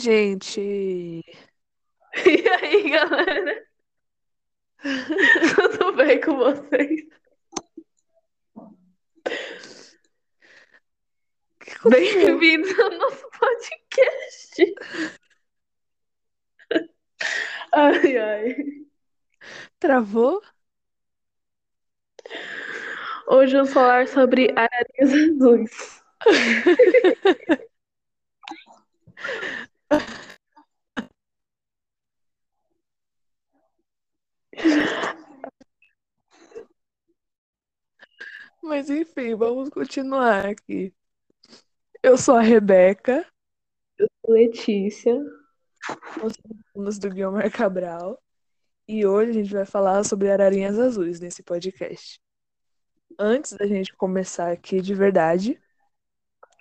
gente! E aí, galera? Tudo bem com vocês? Bem-vindos ao nosso podcast. Ai, ai. Travou? Hoje vamos falar sobre ararinhas azuis. Mas enfim, vamos continuar aqui. Eu sou a Rebeca, Letícia. nós somos do Guilherme Cabral, e hoje a gente vai falar sobre ararinhas azuis nesse podcast. Antes da gente começar aqui de verdade,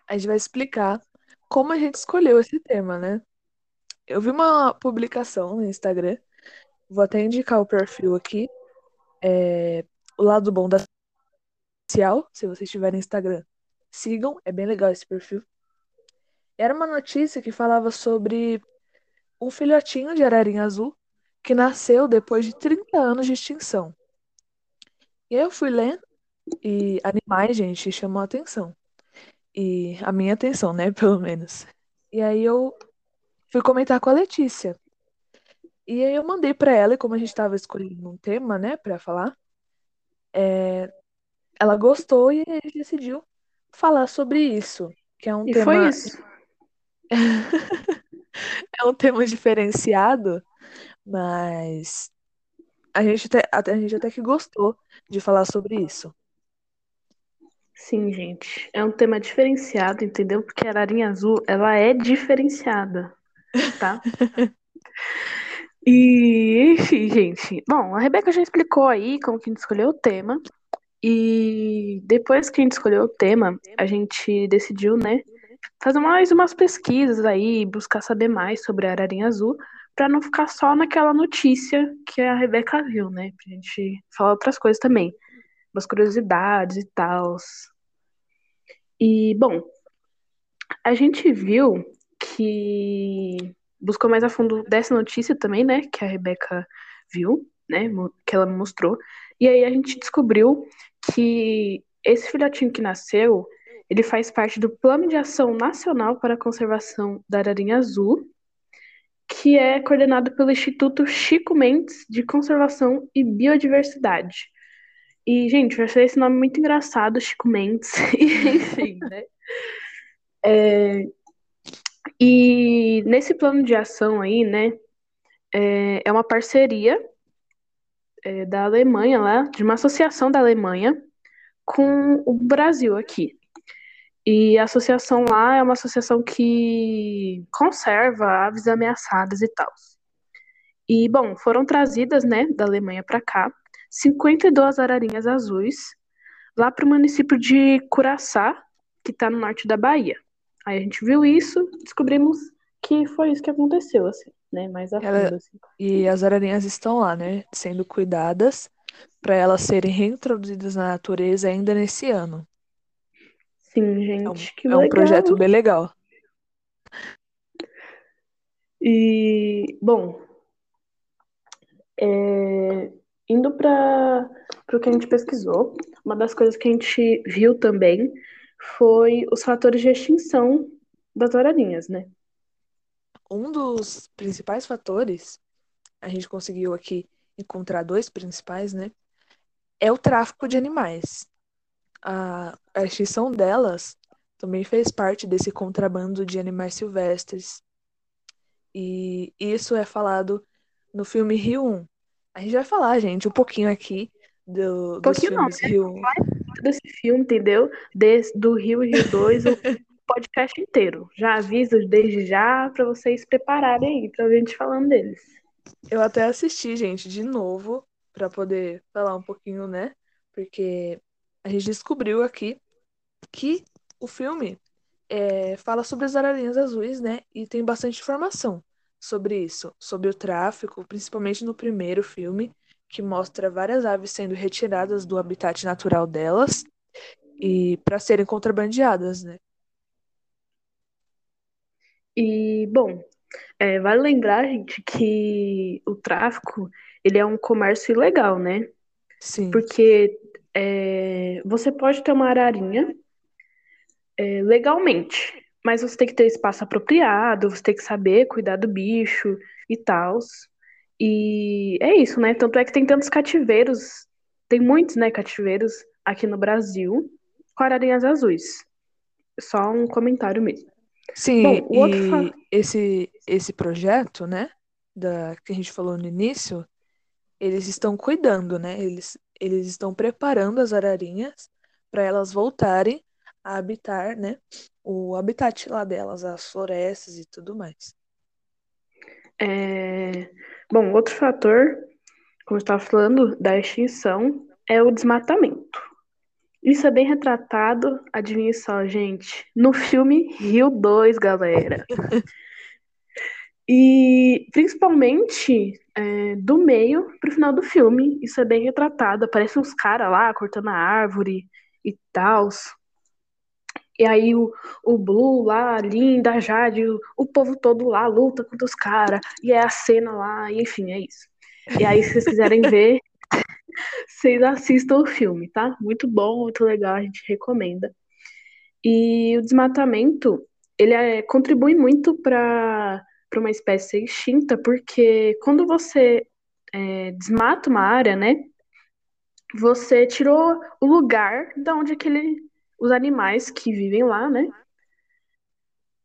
a gente vai explicar como a gente escolheu esse tema, né? Eu vi uma publicação no Instagram, vou até indicar o perfil aqui, é, o lado bom da social, se vocês tiverem Instagram, sigam, é bem legal esse perfil. Era uma notícia que falava sobre um filhotinho de ararinha azul que nasceu depois de 30 anos de extinção. E aí eu fui lendo e animais, gente, chamou a atenção. E a minha atenção, né, pelo menos. E aí eu fui comentar com a Letícia. E aí eu mandei pra ela, e como a gente tava escolhendo um tema, né, pra falar, é, ela gostou e a gente decidiu falar sobre isso, que é um E tema foi isso. é um tema diferenciado, mas a gente até, a gente até que gostou de falar sobre isso. Sim, gente. É um tema diferenciado, entendeu? Porque a ararinha azul, ela é diferenciada, tá? E, enfim, gente. Bom, a Rebeca já explicou aí como que a gente escolheu o tema. E depois que a gente escolheu o tema, a gente decidiu, né, fazer mais umas pesquisas aí, buscar saber mais sobre a ararinha azul, pra não ficar só naquela notícia que a Rebeca viu, né? Pra gente falar outras coisas também, umas curiosidades e tal. E, bom, a gente viu que buscou mais a fundo dessa notícia também, né? Que a Rebeca viu, né? Que ela me mostrou. E aí a gente descobriu que esse filhotinho que nasceu, ele faz parte do Plano de Ação Nacional para a Conservação da Ararinha Azul, que é coordenado pelo Instituto Chico Mendes de Conservação e Biodiversidade. E, gente, eu achei esse nome muito engraçado, Chico Mendes. Enfim, né? É, e nesse plano de ação aí, né, é, é uma parceria é, da Alemanha lá, de uma associação da Alemanha com o Brasil aqui. E a associação lá é uma associação que conserva aves ameaçadas e tal. E, bom, foram trazidas, né, da Alemanha para cá, 52 ararinhas azuis, lá para o município de Curaçá, que está no norte da Bahia. Aí a gente viu isso, descobrimos que foi isso que aconteceu, assim, né, mais a Ela- fundo, assim. E as ararinhas estão lá, né, sendo cuidadas para elas serem reintroduzidas na natureza ainda nesse ano. Sim, É um, gente, que é um legal. projeto bem legal. E, bom, é, indo para o que a gente pesquisou, uma das coisas que a gente viu também foi os fatores de extinção das ararinhas, né? Um dos principais fatores, a gente conseguiu aqui encontrar dois principais, né? É o tráfico de animais. A, a extinção delas também fez parte desse contrabando de animais silvestres. E isso é falado no filme Rio 1. A gente vai falar, gente, um pouquinho aqui do, dos Pouquinho não, filmes Rio 1. Desse filme, entendeu? Des, do Rio e Rio 2, o podcast inteiro. Já aviso desde já para vocês prepararem aí a gente falando deles. Eu até assisti, gente, de novo, para poder falar um pouquinho, né? Porque a gente descobriu aqui que o filme é, fala sobre as ararinhas azuis, né? E tem bastante informação sobre isso, sobre o tráfico, principalmente no primeiro filme, que mostra várias aves sendo retiradas do habitat natural delas e para serem contrabandeadas, né? E, bom, É, vale lembrar, gente, que o tráfico ele é um comércio ilegal, né? Sim. Porque é, você pode ter uma ararinha é, legalmente, mas você tem que ter espaço apropriado, você tem que saber cuidar do bicho e tal. E é isso, né? Tanto é que tem tantos cativeiros, tem muitos, né, cativeiros aqui no Brasil com ararinhas azuis. Só um comentário mesmo. Sim, Bom, outro e fa- esse, esse projeto, né, da, que a gente falou no início, eles estão cuidando, né? Eles, eles estão preparando as ararinhas para elas voltarem a habitar, né, o habitat lá delas, as florestas e tudo mais. É... Bom, outro fator, como eu estava falando, da extinção é o desmatamento. Isso é bem retratado, adivinha só, gente, no filme Rio 2, galera. E principalmente é, do meio pro final do filme, isso é bem retratado. Aparecem uns caras lá cortando a árvore e tal. E aí o, o Blue lá, a Linda, a Jade, o, o povo todo lá luta contra os caras. E é a cena lá, e enfim, é isso. E aí, se vocês quiserem ver, vocês assistam o filme, tá? Muito bom, muito legal, a gente recomenda. E o desmatamento, ele é, contribui muito para uma espécie extinta, porque quando você é, desmata uma área, né, você tirou o lugar de onde aquele, os animais que vivem lá, né,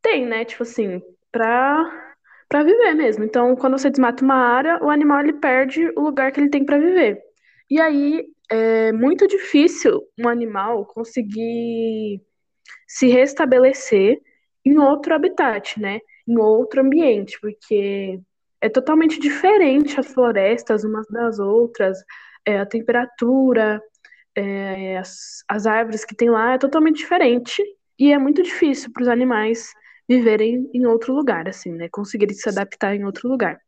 tem, né, tipo assim, para para viver mesmo. Então, quando você desmata uma área, o animal ele perde o lugar que ele tem para viver. E aí é muito difícil um animal conseguir se restabelecer em outro habitat, né? Em outro ambiente, porque é totalmente diferente as florestas umas das outras, é, a temperatura, é, as, as árvores que tem lá é totalmente diferente e é muito difícil para os animais viverem em outro lugar, assim, né? Conseguirem se adaptar em outro lugar.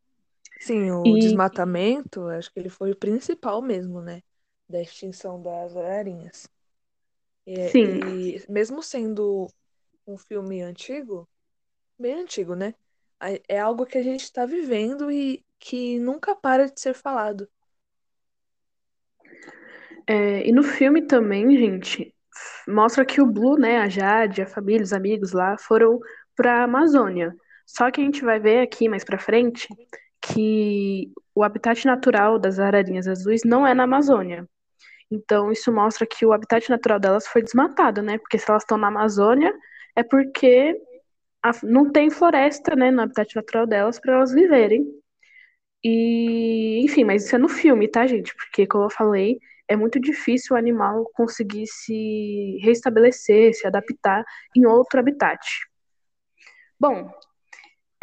Sim, o E desmatamento, acho que ele foi o principal mesmo, né, da extinção das ararinhas. E, sim, e mesmo sendo um filme antigo, bem antigo, né? É algo que a gente está vivendo e que nunca para de ser falado. é, e no filme também, gente, mostra que o Blue, né, a Jade, a família, os amigos lá foram para a Amazônia. Só que a gente vai ver aqui mais para frente que o habitat natural das ararinhas azuis não é na Amazônia. Então, isso mostra que o habitat natural delas foi desmatado, né? Porque se elas estão na Amazônia, é porque a- não tem floresta, né, no habitat natural delas para elas viverem. E, enfim, mas isso é no filme, tá, gente? Porque, como eu falei, é muito difícil o animal conseguir se restabelecer, se adaptar em outro habitat. Bom,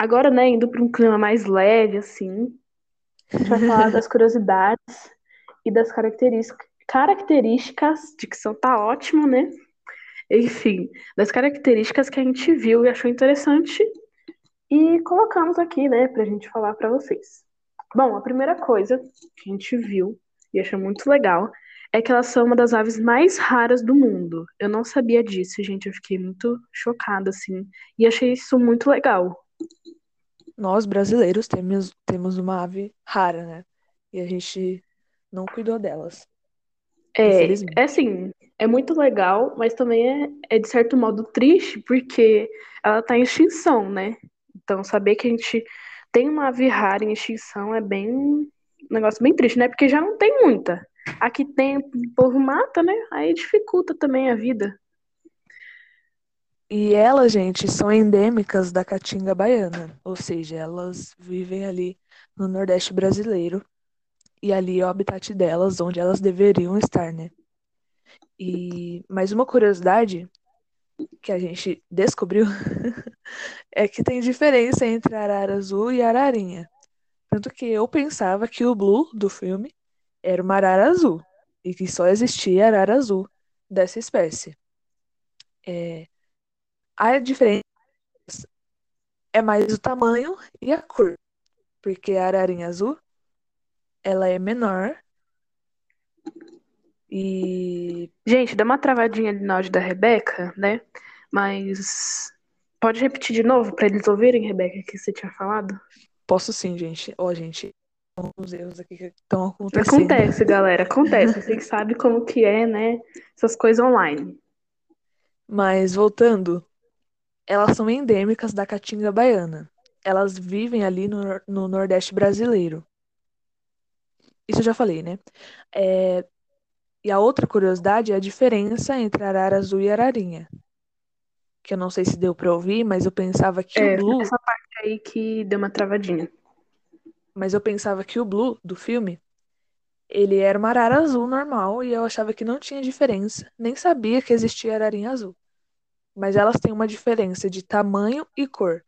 agora, né, indo para um clima mais leve, assim, a gente vai falar das curiosidades e das características. Características, dicção tá ótimo, né? Enfim, das características que a gente viu e achou interessante e colocamos aqui, né, pra gente falar para vocês. Bom, a primeira coisa que a gente viu e achou muito legal é que elas são uma das aves mais raras do mundo. Eu não sabia disso, gente, eu fiquei muito chocada, assim, e achei isso muito legal. Nós, brasileiros, temos, temos uma ave rara, né? E a gente não cuidou delas, É, é assim, é muito legal, mas também é, é de certo modo triste, porque ela tá em extinção, né? Então, saber que a gente tem uma ave rara em extinção é bem um negócio bem triste, né? Porque já não tem muita. Aqui tem, o povo mata, né? Aí dificulta também a vida. E elas, gente, são endêmicas da caatinga baiana, ou seja, elas vivem ali no Nordeste brasileiro e ali é o habitat delas, onde elas deveriam estar, né? E mais uma curiosidade que a gente descobriu é que tem diferença entre arara azul e ararinha. Tanto que eu pensava que o Blue do filme era uma arara azul e que só existia arara azul dessa espécie. É, a diferença é mais o tamanho e a cor, porque a ararinha azul ela é menor e Gente, dá uma travadinha ali na áudio da Rebeca, né? Mas Pode repetir de novo para eles ouvirem, Rebeca, que você tinha falado? Posso sim, gente. Ó, gente, os erros aqui que estão acontecendo. Acontece, galera, acontece. Vocês sabem como que é, né? Essas coisas online. Mas voltando, elas são endêmicas da caatinga baiana. Elas vivem ali no, no Nordeste brasileiro. Isso eu já falei, né? É, E a outra curiosidade é a diferença entre arara azul e ararinha. Que eu não sei se deu pra ouvir, mas eu pensava que É, o Blue, essa parte aí que deu uma travadinha. mas eu pensava que o Blue do filme, ele era uma arara azul normal e eu achava que não tinha diferença, nem sabia que existia ararinha azul. Mas elas têm uma diferença de tamanho e cor,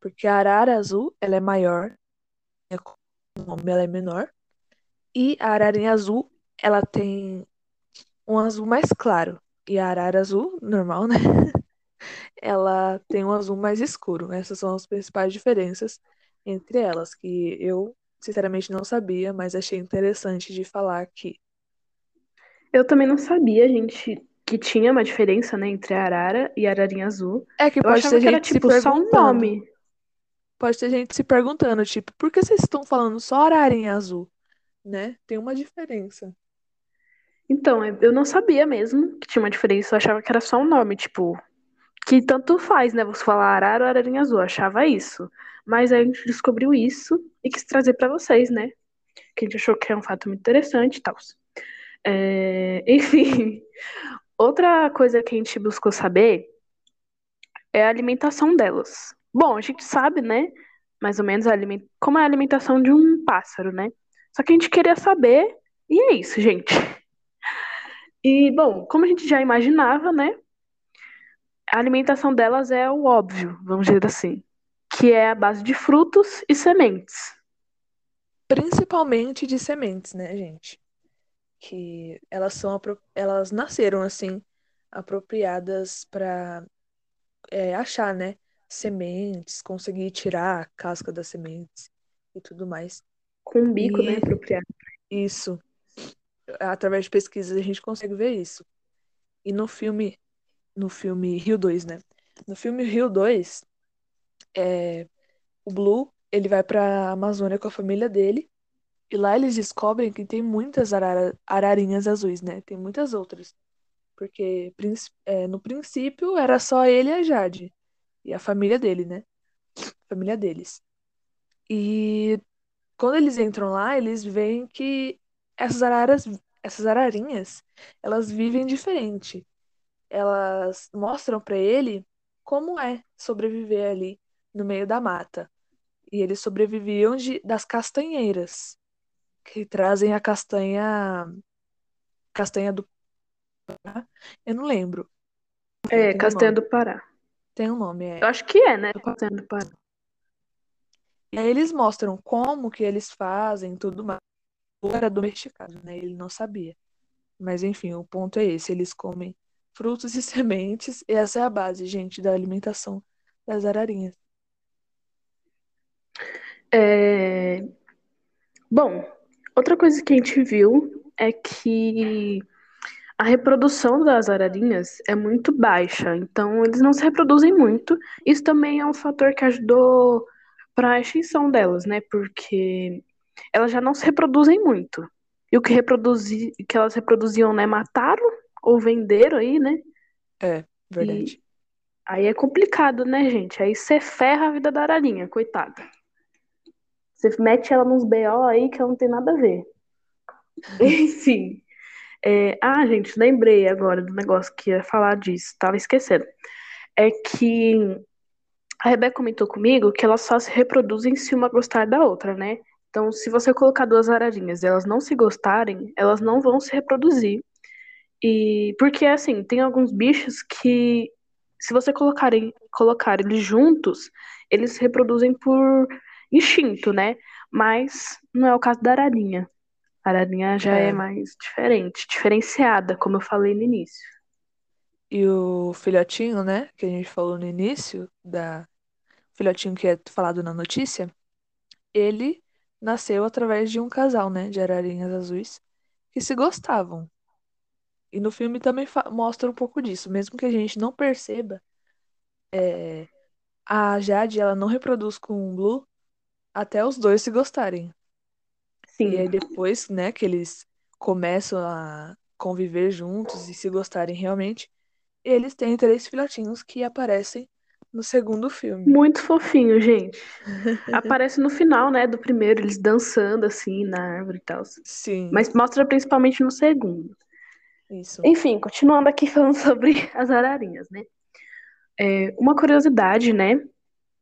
porque a arara azul, ela é maior, ela é menor, e a ararinha azul, ela tem um azul mais claro, e a arara azul, normal, né? Ela tem um azul mais escuro. Essas são as principais diferenças entre elas, que eu sinceramente não sabia, mas achei interessante de falar aqui. Eu também não sabia, gente, que tinha uma diferença, né, entre a arara e a ararinha azul. É que Eu pode ter que era, gente se tipo, só um nome. Pode ter gente se perguntando, tipo, por que vocês estão falando só ararinha azul? Né? Tem uma diferença. Então, eu não sabia mesmo que tinha uma diferença. Eu achava que era só um nome, tipo, que tanto faz, né? Você falar arara ou ararinha azul. Eu achava isso. Mas aí a gente descobriu isso e quis trazer pra vocês, né? Que a gente achou que é um fato muito interessante e tal. É, Enfim, outra coisa que a gente buscou saber é a alimentação delas. Bom, a gente sabe, né? Mais ou menos aliment... como é a alimentação de um pássaro, né? Só que a gente queria saber, e é isso, gente. E, bom, como a gente já imaginava, né? A alimentação delas é o óbvio, vamos dizer assim, que é a base de frutos e sementes. Principalmente de sementes, né, gente? Que elas são elas nasceram assim apropriadas para achar, né, sementes, conseguir tirar a casca das sementes e tudo mais. Com um bico, né, E apropriado. isso, através de pesquisas a gente consegue ver isso. E no filme, no filme Rio 2, né? No filme Rio 2, é, o Blue, ele vai pra Amazônia com a família dele. E lá eles descobrem que tem muitas arara- ararinhas azuis, né? Tem muitas outras. Porque é, no princípio era só ele e a Jade. E a família dele, né? Família deles. E quando eles entram lá, eles veem que essas araras, essas ararinhas, elas vivem diferente. Elas mostram pra ele como é sobreviver ali no meio da mata. E eles sobreviviam de, das castanheiras, que trazem a castanha, castanha do eu não lembro. É, um Castanha nome. do Pará. Tem um nome, é. Eu acho que é, né? Castanha do Pará. E aí eles mostram como que eles fazem tudo mais. Era domesticado, né? Ele não sabia. Mas enfim, o ponto é esse. Eles comem frutos e sementes. E essa é a base, gente, da alimentação das ararinhas. É... Bom, outra coisa que a gente viu é que a reprodução das ararinhas é muito baixa, então eles não se reproduzem muito. Isso também é um fator que ajudou para a extinção delas, né? Porque elas já não se reproduzem muito. E o que, reproduzi... que elas reproduziam, né? Mataram ou venderam aí, né? É, verdade. Aí é complicado, né, gente? Aí você ferra a vida da ararinha, coitada. Você mete ela nos BO aí que ela não tem nada a ver. Enfim. É, Ah, gente, lembrei agora do negócio que ia falar disso, tava esquecendo. É que a Rebeca comentou comigo que elas só se reproduzem se uma gostar da outra, né? Então, se você colocar duas ararinhas e elas não se gostarem, elas não vão se reproduzir. E porque assim, tem alguns bichos que se você colocarem, colocar eles juntos, eles se reproduzem por instinto, né? Mas não é o caso da ararinha. A ararinha já é, É. mais diferente, diferenciada, como eu falei no início. E o filhotinho, né, que a gente falou no início, da filhotinho que é falado na notícia, ele nasceu através de um casal, né, de ararinhas azuis que se gostavam. E no filme também mostra um pouco disso, mesmo que a gente não perceba, é, a Jade, ela não reproduz com o Blue até os dois se gostarem. Sim. E aí depois, né, que eles começam a conviver juntos e se gostarem realmente, eles têm três filhotinhos que aparecem no segundo filme. Muito fofinho, gente. Aparece no final, né, do primeiro, eles dançando assim na árvore e tal. Sim, Mas mostra principalmente no segundo. isso. Enfim, continuando aqui falando sobre as ararinhas, né? É, uma curiosidade, né?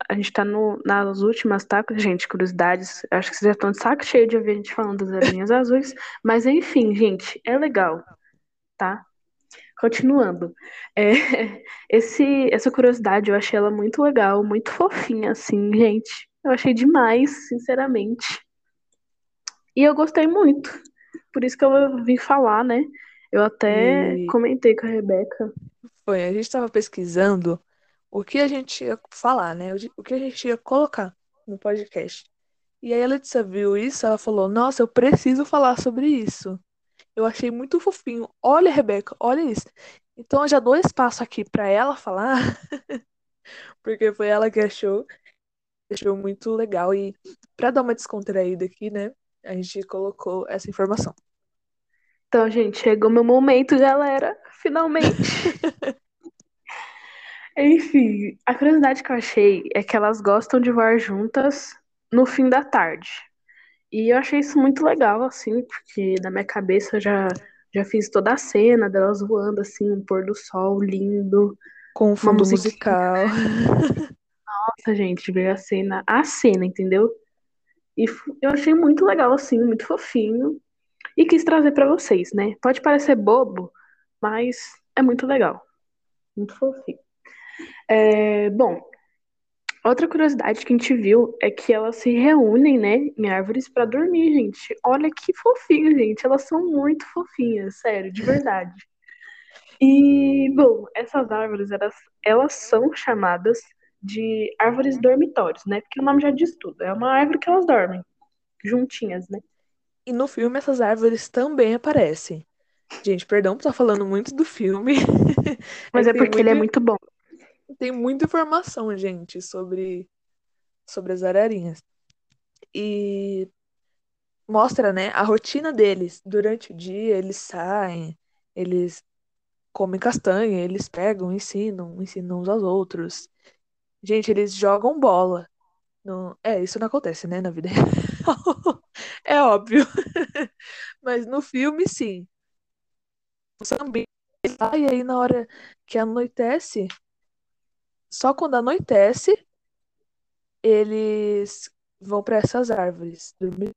A gente tá no, nas últimas, tá? Gente, curiosidades. Acho que vocês já estão de saco cheio de ouvir a gente falando das ararinhas azuis. Mas enfim, gente, é legal, tá? Continuando. É, esse, essa curiosidade, eu achei ela muito legal, muito fofinha, assim, gente. Eu achei demais, sinceramente. E eu gostei muito. Por isso que eu vim falar, né? Eu até E- comentei com a Rebeca. Foi, a gente estava pesquisando o que a gente ia falar, né? O que a gente ia colocar no podcast. E aí a Letícia viu isso, ela falou: Nossa, eu preciso falar sobre isso. Eu achei muito fofinho. Olha, Rebeca, olha isso. Então eu já dou espaço aqui para ela falar, porque foi ela que achou. Achou muito legal. E para dar uma descontraída aqui, né? A gente colocou essa informação. Então, gente, chegou meu momento, galera. Finalmente. Enfim, a curiosidade que eu achei é que elas gostam de voar juntas no fim da tarde. E eu achei isso muito legal, assim, porque na minha cabeça eu já, já fiz toda a cena delas voando, assim, um pôr do sol lindo. Com um fundo musical. Nossa, gente, ver a cena, a cena, entendeu? E eu achei muito legal, assim, muito fofinho. E quis trazer pra vocês, né? Pode parecer bobo, mas é muito legal. Muito fofinho. É, bom, outra curiosidade que a gente viu é que elas se reúnem, né, em árvores pra dormir, gente. Olha que fofinho, gente. Elas são muito fofinhas, sério, de verdade. E, bom, essas árvores, elas, elas são chamadas de árvores dormitórios, né? Porque o nome já diz tudo. É uma árvore que elas dormem juntinhas, né? E no filme essas árvores também aparecem. Gente, perdão por estar falando muito do filme. Mas é porque ele é muito- muito bom. Tem muita informação, gente, sobre, sobre as ararinhas. E mostra, né, a rotina deles. Durante o dia, eles saem, eles comem castanha, eles pegam, ensinam, ensinam uns aos outros. Gente, eles jogam bola. Não... É, isso não acontece, né, na vida real. É óbvio. Mas no filme, sim. O. Ah, e aí, na hora que anoitece, só quando anoitece, eles vão para essas árvores dormir.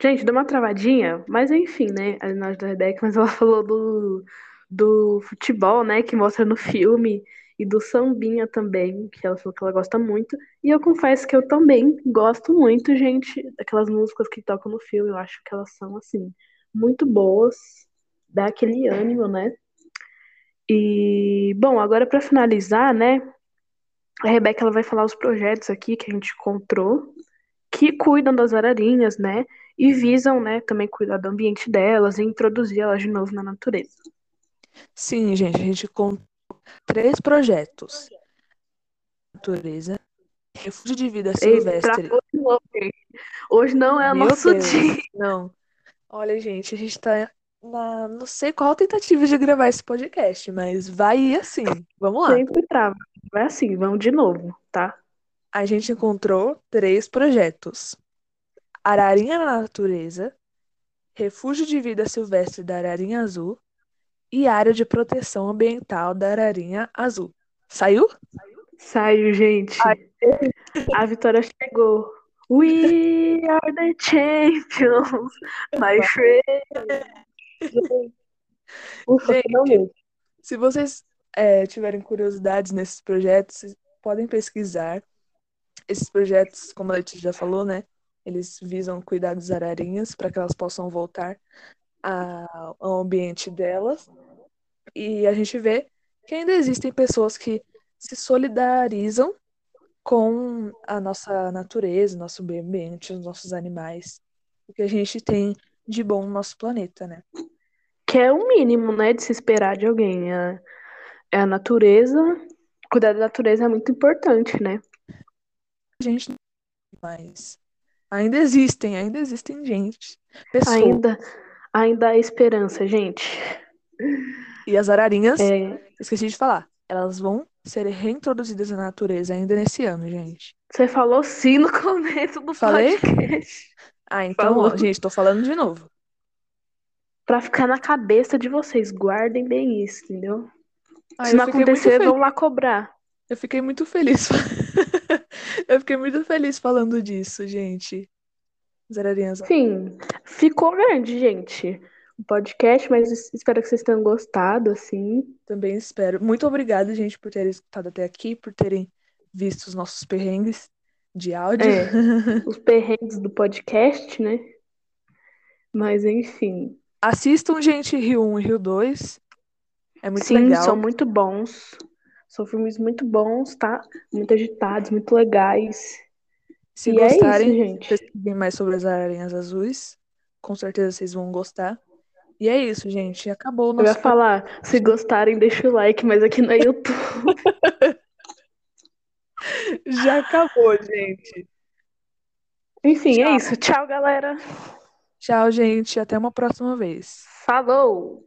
Gente, deu uma travadinha, mas enfim, né? A imagem da Rebeca, mas ela falou do, do futebol, né? Que mostra no filme, e do sambinha também, que ela falou que ela gosta muito. E eu confesso que eu também gosto muito, gente, daquelas músicas que tocam no filme. Eu acho que elas são, assim, muito boas, dá aquele ânimo, né? E, bom, agora para finalizar, né? A Rebeca ela vai falar os projetos aqui que a gente encontrou, que cuidam das ararinhas, né? E visam, né, também cuidar do ambiente delas e introduzir elas de novo na natureza. Sim, gente, a gente contou três projetos. Natureza, refúgio de vida silvestre. Hoje não é Meu nosso Deus, dia. não. Olha, gente, a gente tá na não sei qual tentativa de gravar esse podcast, mas vai ir assim. Vamos lá. Sempre trava. Vai assim, vamos de novo, tá? A gente encontrou três projetos: Ararinha na Natureza, Refúgio de Vida Silvestre da Ararinha Azul e Área de Proteção Ambiental da Ararinha Azul. Saiu? Saiu, gente. A vitória chegou. We are the champions, my friend. Gente. Se vocês é, tiverem curiosidades nesses projetos, podem pesquisar. Esses projetos, como a Letícia já falou, né? Eles visam cuidar das ararinhas para que elas possam voltar a- ao ambiente delas. E a gente vê que ainda existem pessoas que se solidarizam com a nossa natureza, nosso meio ambiente, os nossos animais, o que a gente tem de bom no nosso planeta, né? Que é o mínimo, né, de se esperar de alguém. É, é a natureza, Cuidar da natureza é muito importante, né? Gente, mas ainda existem, ainda existem gente, pessoas. Ainda, ainda há esperança, gente. E as ararinhas, É, esqueci de falar, elas vão ser reintroduzidas na natureza ainda nesse ano, gente. você falou sim no começo do Falei? podcast. Ah, então, Falou. gente, tô falando de novo. Pra ficar na cabeça de vocês, guardem bem isso, entendeu? Ah, Se não acontecer, vão lá cobrar. Eu fiquei muito feliz. Eu fiquei muito feliz falando disso, gente. As ararinhas. Sim, ficou grande, gente. O podcast, mas es- espero que vocês tenham gostado, assim. Também espero. Muito obrigada, gente, por terem escutado até aqui, por terem visto os nossos perrengues de áudio. É, os perrengues do podcast, né? Mas enfim. Assistam, gente, Rio 1 e Rio 2. É muito Sim, legal. são muito bons. São filmes muito bons, tá? Muito agitados, muito legais. Se e é gostarem, isso, gente. pesquisem mais sobre as ararinhas azuis. Com certeza vocês vão gostar. E é isso, gente. Acabou o Eu ia nosso. falar, se gostarem, deixa o like, mas aqui no YouTube. Já acabou, gente. Enfim, é isso. Tchau, galera. Tchau, gente. Até uma próxima vez. Falou!